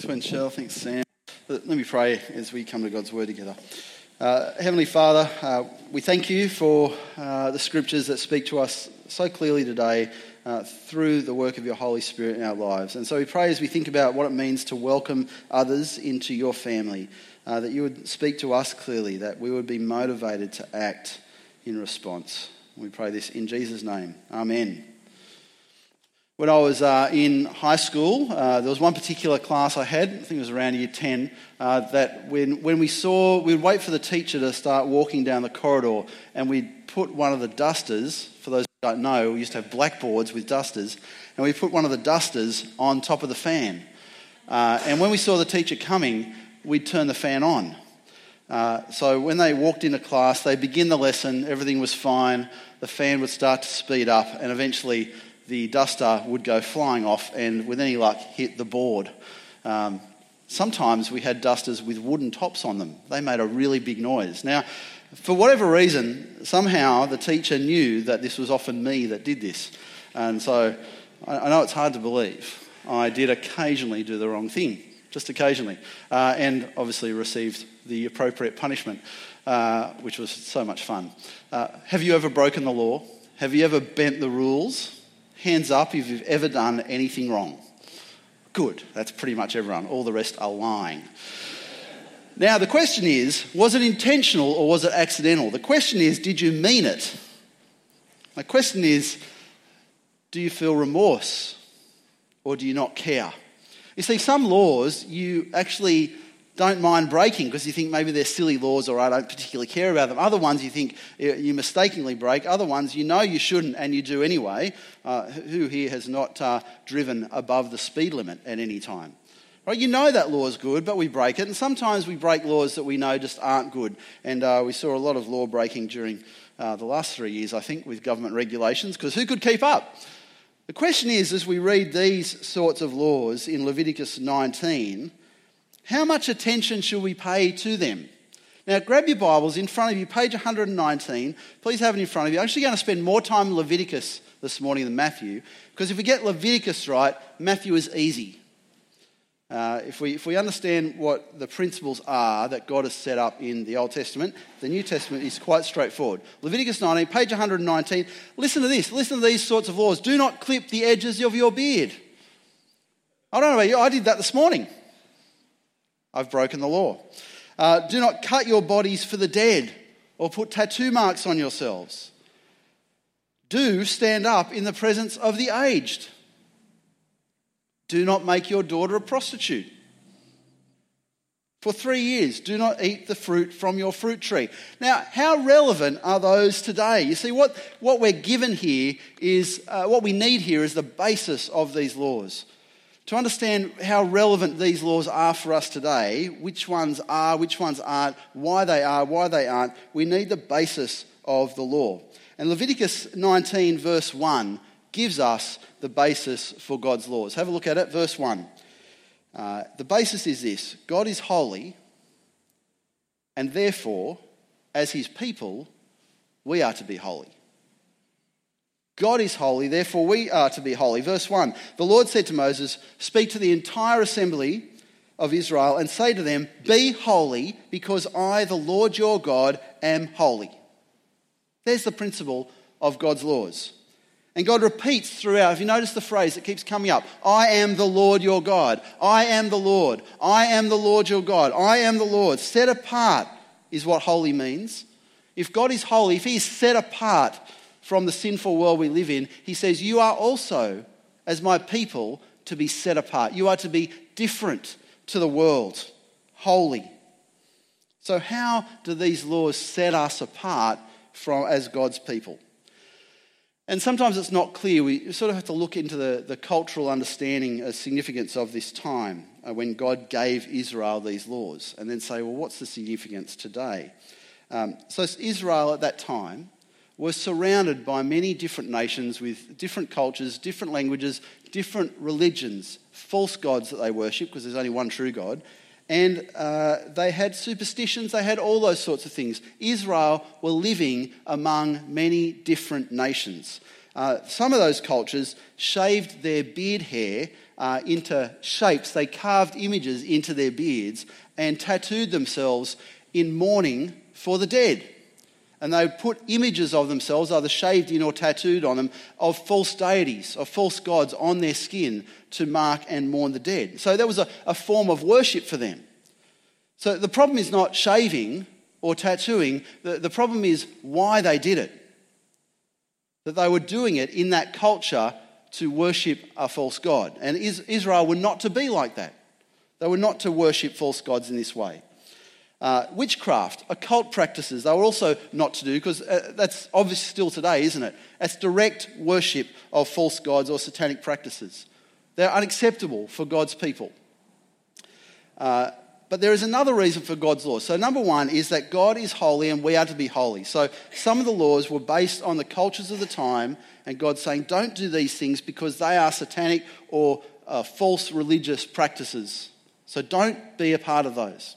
Twin Shell, thanks, Sam. Let me pray as we come to God's Word together. Uh, Heavenly Father, uh, we thank you for uh, the scriptures that speak to us so clearly today uh, through the work of your Holy Spirit in our lives. And so we pray as we think about what it means to welcome others into your family, uh, that you would speak to us clearly, that we would be motivated to act in response. We pray this in Jesus' name. Amen. When I was uh, in high school, uh, there was one particular class I had, I think it was around year 10, uh, that when, when we saw, we'd wait for the teacher to start walking down the corridor and we'd put one of the dusters, for those who don't know, we used to have blackboards with dusters, and we put one of the dusters on top of the fan. Uh, and when we saw the teacher coming, we'd turn the fan on. Uh, so when they walked into class, they begin the lesson, everything was fine, the fan would start to speed up, and eventually the duster would go flying off and, with any luck, hit the board. Um, sometimes we had dusters with wooden tops on them. They made a really big noise. Now, for whatever reason, somehow the teacher knew that this was often me that did this. And so I, know it's hard to believe. I did occasionally do the wrong thing, just occasionally, uh, and obviously received the appropriate punishment, uh, which was so much fun. Uh, have you ever broken the law? Have you ever bent the rules? Hands up if you've ever done anything wrong. Good, that's pretty much everyone. All the rest are lying. Now, the question is was it intentional or was it accidental? The question is did you mean it? The question is do you feel remorse or do you not care? You see, some laws you actually don't mind breaking because you think maybe they're silly laws or I don't particularly care about them. Other ones you think you mistakenly break. Other ones you know you shouldn't and you do anyway. Uh, who here has not uh, driven above the speed limit at any time? Right? You know that law is good, but we break it. And sometimes we break laws that we know just aren't good. And uh, we saw a lot of law breaking during uh, the last three years, I think, with government regulations because who could keep up? The question is, as we read these sorts of laws in Leviticus 19, how much attention should we pay to them? Now, grab your Bibles in front of you, page 119. Please have it in front of you. I'm actually going to spend more time in Leviticus this morning than Matthew, because if we get Leviticus right, Matthew is easy. Uh, if, we, if we understand what the principles are that God has set up in the Old Testament, the New Testament is quite straightforward. Leviticus 19, page 119. Listen to this. Listen to these sorts of laws. Do not clip the edges of your beard. I don't know about you, I did that this morning. I've broken the law. Uh, do not cut your bodies for the dead or put tattoo marks on yourselves. Do stand up in the presence of the aged. Do not make your daughter a prostitute. For three years, do not eat the fruit from your fruit tree. Now, how relevant are those today? You see, what, what we're given here is, uh, what we need here is the basis of these laws. To understand how relevant these laws are for us today, which ones are, which ones aren't, why they are, why they aren't, we need the basis of the law. And Leviticus 19, verse 1, gives us the basis for God's laws. Have a look at it, verse 1. Uh, the basis is this God is holy, and therefore, as his people, we are to be holy. God is holy, therefore we are to be holy. Verse 1 The Lord said to Moses, Speak to the entire assembly of Israel and say to them, Be holy, because I, the Lord your God, am holy. There's the principle of God's laws. And God repeats throughout, if you notice the phrase that keeps coming up I am the Lord your God. I am the Lord. I am the Lord your God. I am the Lord. Set apart is what holy means. If God is holy, if He is set apart, from the sinful world we live in, he says, You are also, as my people, to be set apart. You are to be different to the world, holy. So, how do these laws set us apart from as God's people? And sometimes it's not clear. We sort of have to look into the, the cultural understanding of significance of this time uh, when God gave Israel these laws and then say, well, what's the significance today? Um, so, Israel at that time were surrounded by many different nations with different cultures, different languages, different religions, false gods that they worship because there's only one true God. And uh, they had superstitions, they had all those sorts of things. Israel were living among many different nations. Uh, some of those cultures shaved their beard hair uh, into shapes. They carved images into their beards and tattooed themselves in mourning for the dead. And they would put images of themselves, either shaved in or tattooed on them, of false deities, of false gods on their skin to mark and mourn the dead. So that was a, a form of worship for them. So the problem is not shaving or tattooing, the, the problem is why they did it. That they were doing it in that culture to worship a false god. And Israel were not to be like that. They were not to worship false gods in this way. Uh, witchcraft, occult practices, they were also not to do because uh, that's obvious still today, isn't it? That's direct worship of false gods or satanic practices. They're unacceptable for God's people. Uh, but there is another reason for God's laws. So, number one is that God is holy and we are to be holy. So, some of the laws were based on the cultures of the time, and God saying, don't do these things because they are satanic or uh, false religious practices. So, don't be a part of those.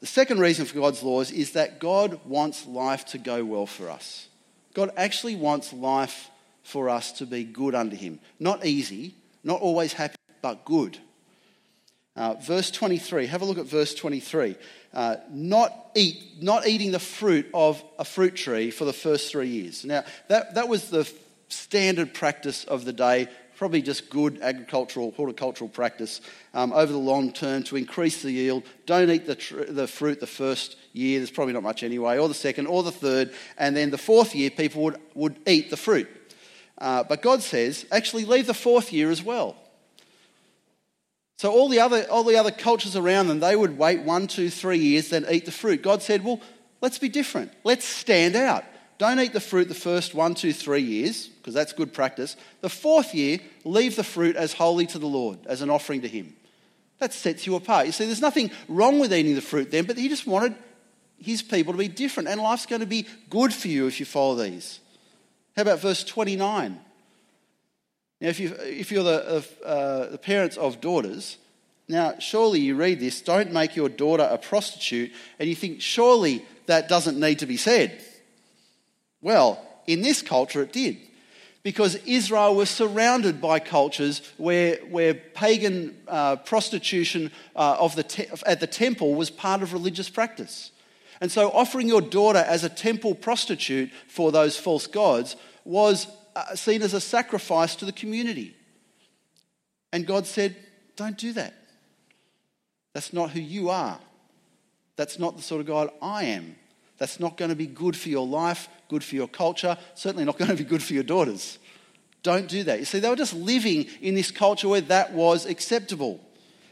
The second reason for God's laws is that God wants life to go well for us. God actually wants life for us to be good under Him. Not easy, not always happy, but good. Uh, verse 23, have a look at verse 23. Uh, not, eat, not eating the fruit of a fruit tree for the first three years. Now, that, that was the standard practice of the day, probably just good agricultural, horticultural practice um, over the long term to increase the yield. Don't eat the, tr- the fruit the first year, there's probably not much anyway, or the second, or the third, and then the fourth year people would, would eat the fruit. Uh, but God says, actually, leave the fourth year as well. So all the other all the other cultures around them, they would wait one, two, three years, then eat the fruit. God said, Well, let's be different. Let's stand out. Don't eat the fruit the first one, two, three years, because that's good practice. The fourth year, leave the fruit as holy to the Lord, as an offering to Him. That sets you apart. You see, there's nothing wrong with eating the fruit then, but He just wanted His people to be different, and life's going to be good for you if you follow these. How about verse 29? Now, if, you, if you're the, uh, the parents of daughters, now surely you read this, don't make your daughter a prostitute, and you think, surely that doesn't need to be said. Well, in this culture it did. Because Israel was surrounded by cultures where, where pagan uh, prostitution uh, of the te- at the temple was part of religious practice. And so offering your daughter as a temple prostitute for those false gods was uh, seen as a sacrifice to the community. And God said, Don't do that. That's not who you are. That's not the sort of God I am. That's not going to be good for your life, good for your culture, certainly not going to be good for your daughters. Don't do that. You see, they were just living in this culture where that was acceptable.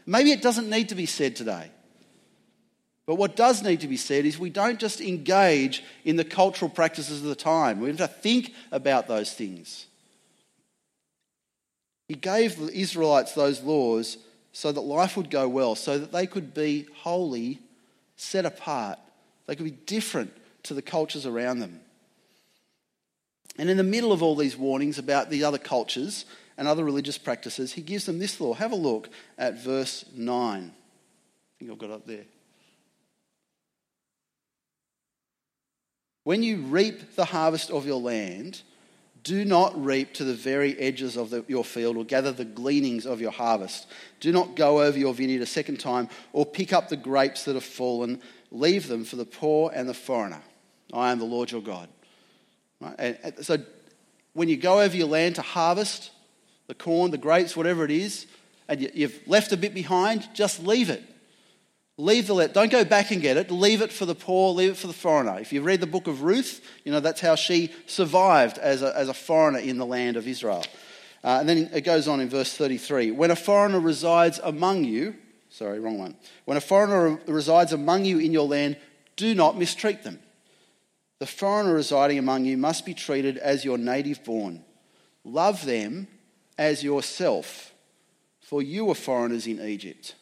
Maybe it doesn't need to be said today. But what does need to be said is we don't just engage in the cultural practices of the time. We have to think about those things. He gave the Israelites those laws so that life would go well, so that they could be holy, set apart. They could be different to the cultures around them. And in the middle of all these warnings about the other cultures and other religious practices, he gives them this law. Have a look at verse 9. I think I've got it up there. When you reap the harvest of your land, do not reap to the very edges of the, your field or gather the gleanings of your harvest. Do not go over your vineyard a second time or pick up the grapes that have fallen. Leave them for the poor and the foreigner. I am the Lord your God. Right? And so when you go over your land to harvest the corn, the grapes, whatever it is, and you've left a bit behind, just leave it. Leave the let. Don't go back and get it. Leave it for the poor. Leave it for the foreigner. If you read the book of Ruth, you know that's how she survived as a, as a foreigner in the land of Israel. Uh, and then it goes on in verse 33. When a foreigner resides among you, sorry, wrong one. When a foreigner resides among you in your land, do not mistreat them. The foreigner residing among you must be treated as your native born. Love them as yourself, for you were foreigners in Egypt.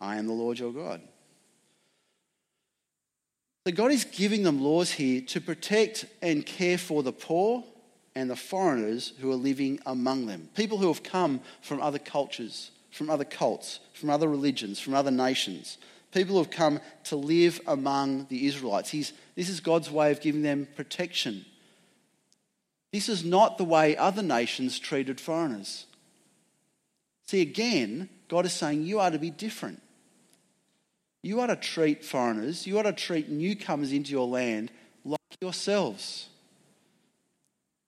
I am the Lord your God. So God is giving them laws here to protect and care for the poor and the foreigners who are living among them. People who have come from other cultures, from other cults, from other religions, from other nations. People who have come to live among the Israelites. He's, this is God's way of giving them protection. This is not the way other nations treated foreigners. See, again, God is saying you are to be different. You are to treat foreigners, you are to treat newcomers into your land like yourselves.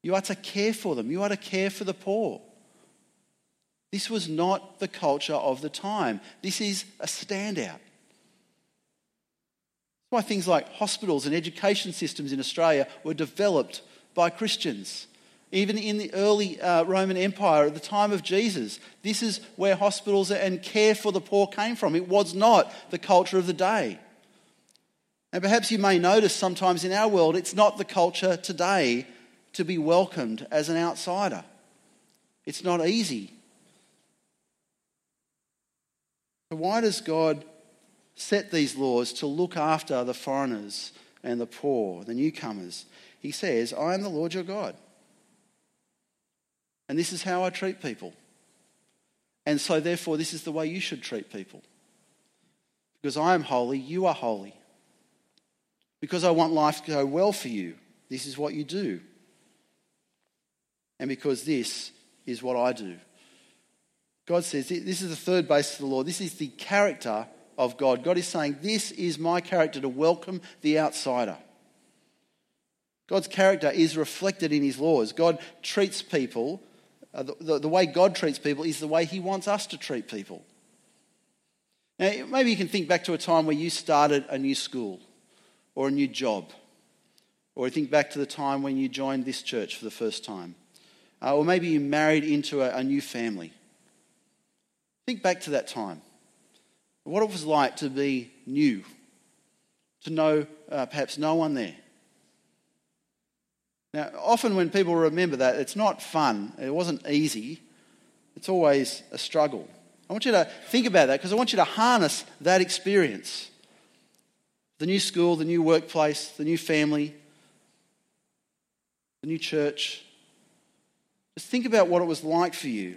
You are to care for them, you are to care for the poor. This was not the culture of the time. This is a standout. That's why things like hospitals and education systems in Australia were developed by Christians. Even in the early uh, Roman Empire at the time of Jesus, this is where hospitals and care for the poor came from. It was not the culture of the day. And perhaps you may notice sometimes in our world, it's not the culture today to be welcomed as an outsider. It's not easy. So, why does God set these laws to look after the foreigners and the poor, the newcomers? He says, I am the Lord your God. And this is how I treat people. And so, therefore, this is the way you should treat people. Because I am holy, you are holy. Because I want life to go well for you, this is what you do. And because this is what I do. God says, this is the third base of the law. This is the character of God. God is saying, This is my character to welcome the outsider. God's character is reflected in his laws. God treats people uh, the, the, the way God treats people is the way He wants us to treat people. Now, maybe you can think back to a time where you started a new school or a new job, or think back to the time when you joined this church for the first time, uh, or maybe you married into a, a new family. Think back to that time. What it was like to be new, to know uh, perhaps no one there, now, often when people remember that, it's not fun. It wasn't easy. It's always a struggle. I want you to think about that because I want you to harness that experience. The new school, the new workplace, the new family, the new church. Just think about what it was like for you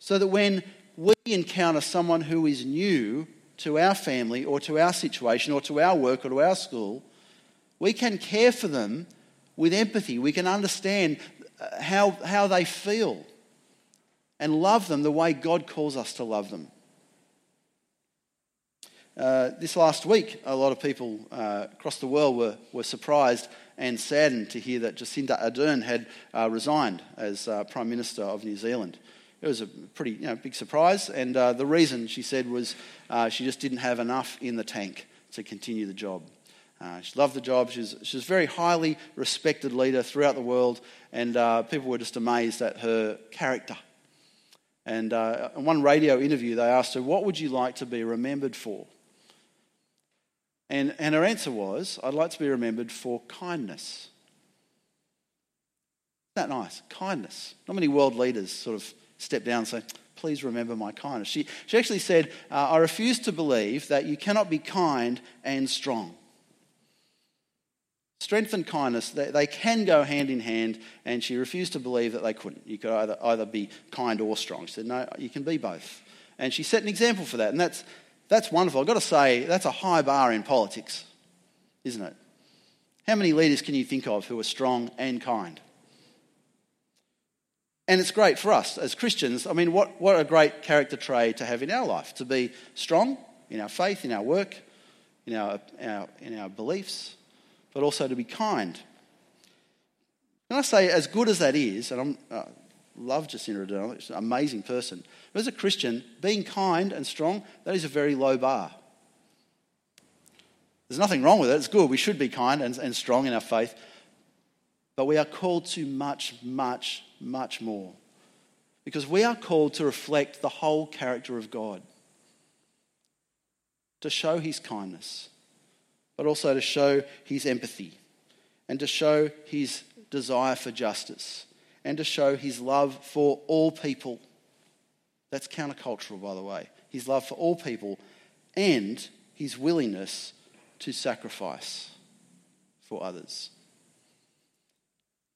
so that when we encounter someone who is new to our family or to our situation or to our work or to our school, we can care for them with empathy. We can understand uh, how, how they feel and love them the way God calls us to love them. Uh, this last week, a lot of people uh, across the world were, were surprised and saddened to hear that Jacinda Ardern had uh, resigned as uh, Prime Minister of New Zealand. It was a pretty you know, big surprise, and uh, the reason she said was she just didn't have enough in the tank to continue the job. Uh, she loved the job. She was, she was a very highly respected leader throughout the world, and uh, people were just amazed at her character. And uh, in one radio interview, they asked her, What would you like to be remembered for? And, and her answer was, I'd like to be remembered for kindness. Isn't that nice? Kindness. Not many world leaders sort of step down and say, Please remember my kindness. She, she actually said, uh, I refuse to believe that you cannot be kind and strong. Strength and kindness, they, they can go hand in hand, and she refused to believe that they couldn't. You could either, either be kind or strong. She said, No, you can be both. And she set an example for that, and that's, that's wonderful. I've got to say, that's a high bar in politics, isn't it? How many leaders can you think of who are strong and kind? And it's great for us as Christians. I mean, what, what a great character trait to have in our life to be strong in our faith, in our work, in our, our in our beliefs, but also to be kind. Can I say, as good as that is, and I uh, love Jacinda Ardern, she's an amazing person, but as a Christian, being kind and strong, that is a very low bar. There's nothing wrong with it, it's good. We should be kind and, and strong in our faith, but we are called to much, much, much more. Because we are called to reflect the whole character of God, to show his kindness, but also to show his empathy and to show his desire for justice and to show his love for all people. That's countercultural, by the way. His love for all people and his willingness to sacrifice for others.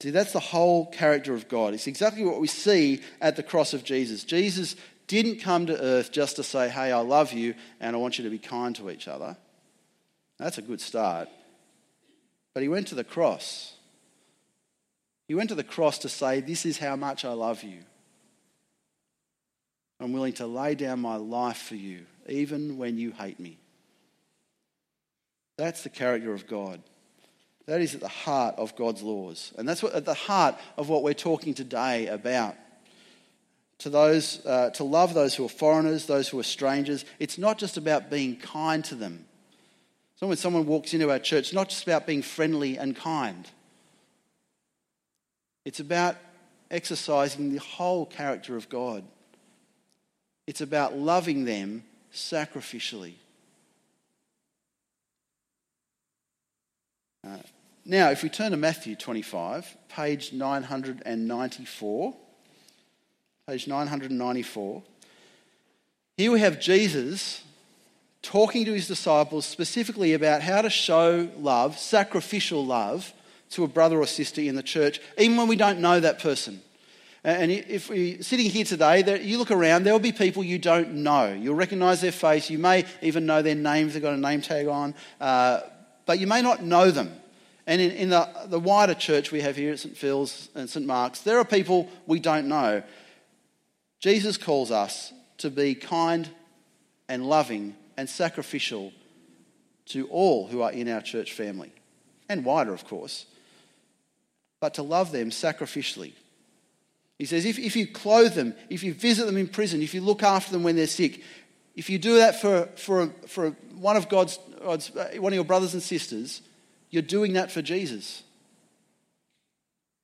See, that's the whole character of God. It's exactly what we see at the cross of Jesus. Jesus didn't come to earth just to say, hey, I love you and I want you to be kind to each other. That's a good start. But he went to the cross. He went to the cross to say, This is how much I love you. I'm willing to lay down my life for you, even when you hate me. That's the character of God. That is at the heart of God's laws. And that's what, at the heart of what we're talking today about. To, those, uh, to love those who are foreigners, those who are strangers. It's not just about being kind to them. So when someone walks into our church, it's not just about being friendly and kind. It's about exercising the whole character of God. It's about loving them sacrificially. Uh, now, if we turn to Matthew 25, page 994, page 994, here we have Jesus talking to his disciples specifically about how to show love, sacrificial love, to a brother or sister in the church, even when we don't know that person. And if we're sitting here today, you look around, there will be people you don't know. You'll recognize their face. You may even know their names. They've got a name tag on. Uh, but you may not know them. And in, in the, the wider church we have here at St. Phil's and St. Mark's, there are people we don't know. Jesus calls us to be kind and loving and sacrificial to all who are in our church family, and wider, of course, but to love them sacrificially he says, if, if you clothe them, if you visit them in prison, if you look after them when they're sick, if you do that for, for, for one of God's, God's, one of your brothers and sisters, you're doing that for Jesus.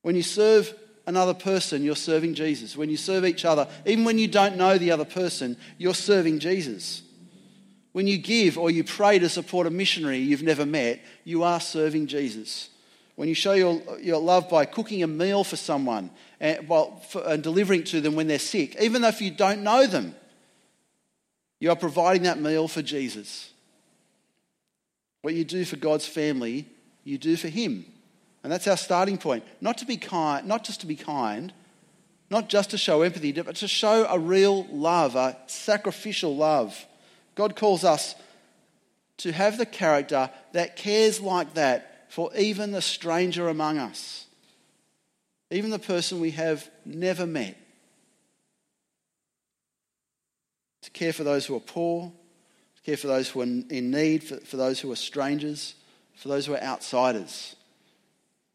When you serve another person, you're serving Jesus. When you serve each other, even when you don't know the other person, you're serving Jesus. When you give or you pray to support a missionary you've never met, you are serving Jesus when you show your, your love by cooking a meal for someone and, well, for, and delivering to them when they're sick, even though if you don't know them, you are providing that meal for Jesus. What you do for God's family, you do for Him. And that's our starting point. Not to be kind, not just to be kind, not just to show empathy, but to show a real love, a sacrificial love. God calls us to have the character that cares like that for even the stranger among us, even the person we have never met. To care for those who are poor, to care for those who are in need, for, for those who are strangers, for those who are outsiders.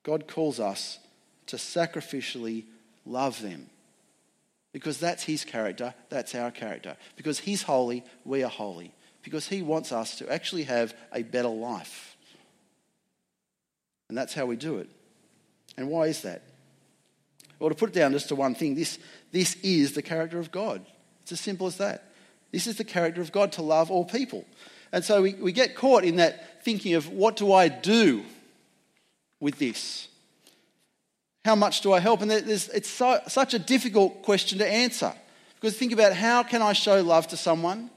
God calls us to sacrificially love them. Because that's his character, that's our character. Because he's holy, we are holy. Because he wants us to actually have a better life. And that's how we do it. And why is that? Well, to put it down just to one thing, this, this is the character of God. It's as simple as that. This is the character of God to love all people. And so we, we get caught in that thinking of what do I do with this? How much do I help? And it's so, such a difficult question to answer. Because think about how can I show love to someone?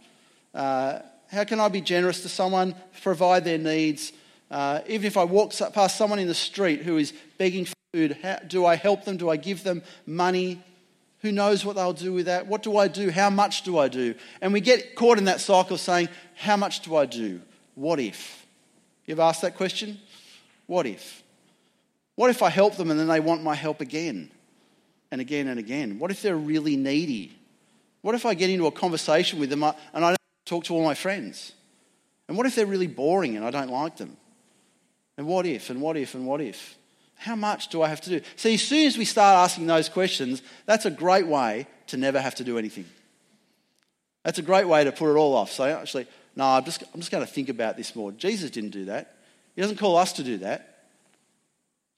Uh, how can I be generous to someone, provide their needs, uh, even if I walk past someone in the street who is begging for food, how, do I help them? Do I give them money? Who knows what they'll do with that? What do I do? How much do I do? And we get caught in that cycle of saying, How much do I do? What if? You've asked that question? What if? What if I help them and then they want my help again and again and again? What if they're really needy? What if I get into a conversation with them uh, and I don't talk to all my friends? And what if they're really boring and I don't like them? And what if, and what if, and what if? How much do I have to do? See, as soon as we start asking those questions, that's a great way to never have to do anything. That's a great way to put it all off. So actually, no, I'm just, I'm just going to think about this more. Jesus didn't do that. He doesn't call us to do that.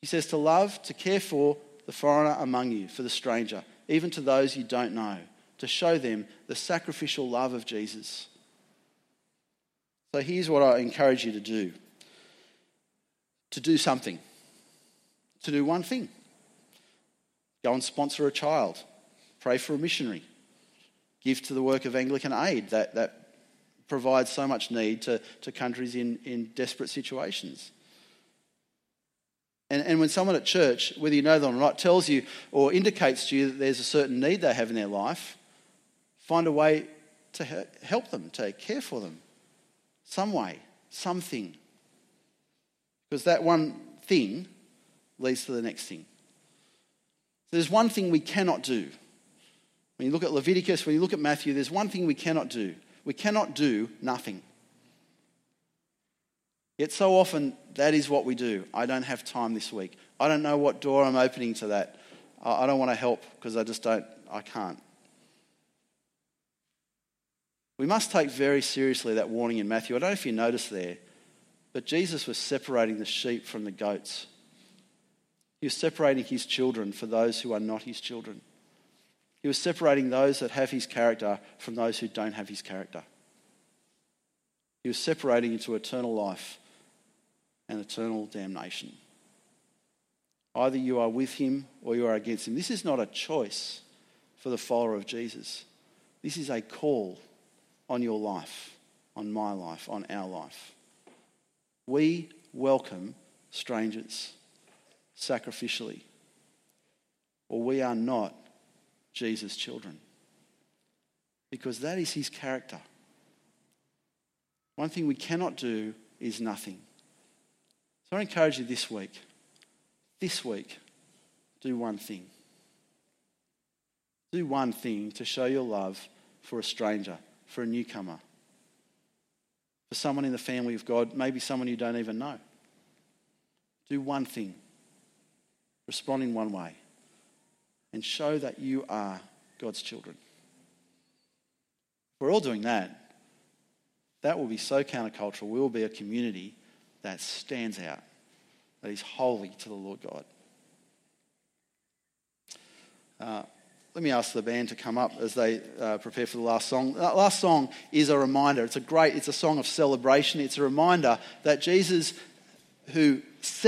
He says to love, to care for the foreigner among you, for the stranger, even to those you don't know, to show them the sacrificial love of Jesus. So here's what I encourage you to do to do something, to do one thing. Go and sponsor a child, pray for a missionary, give to the work of Anglican Aid that, that provides so much need to, to countries in, in desperate situations. And, and when someone at church, whether you know them or not, tells you or indicates to you that there's a certain need they have in their life, find a way to help them, to care for them. Some way, something. Because that one thing leads to the next thing. So There's one thing we cannot do. When you look at Leviticus, when you look at Matthew, there's one thing we cannot do. We cannot do nothing. Yet so often that is what we do. I don't have time this week. I don't know what door I'm opening to that. I don't want to help because I just don't, I can't. We must take very seriously that warning in Matthew. I don't know if you noticed there, but Jesus was separating the sheep from the goats. He was separating his children for those who are not his children. He was separating those that have his character from those who don't have his character. He was separating into eternal life and eternal damnation. Either you are with him or you are against him. This is not a choice for the follower of Jesus. This is a call on your life, on my life, on our life. We welcome strangers sacrificially, or we are not Jesus' children. Because that is his character. One thing we cannot do is nothing. So I encourage you this week, this week, do one thing. Do one thing to show your love for a stranger, for a newcomer, for someone in the family of God, maybe someone you don't even know. Do one thing. Respond in one way and show that you are God's children. If we're all doing that, that will be so countercultural. We will be a community that stands out, that is holy to the Lord God. Uh, let me ask the band to come up as they uh, prepare for the last song. The last song is a reminder. It's a great, it's a song of celebration. It's a reminder that Jesus, who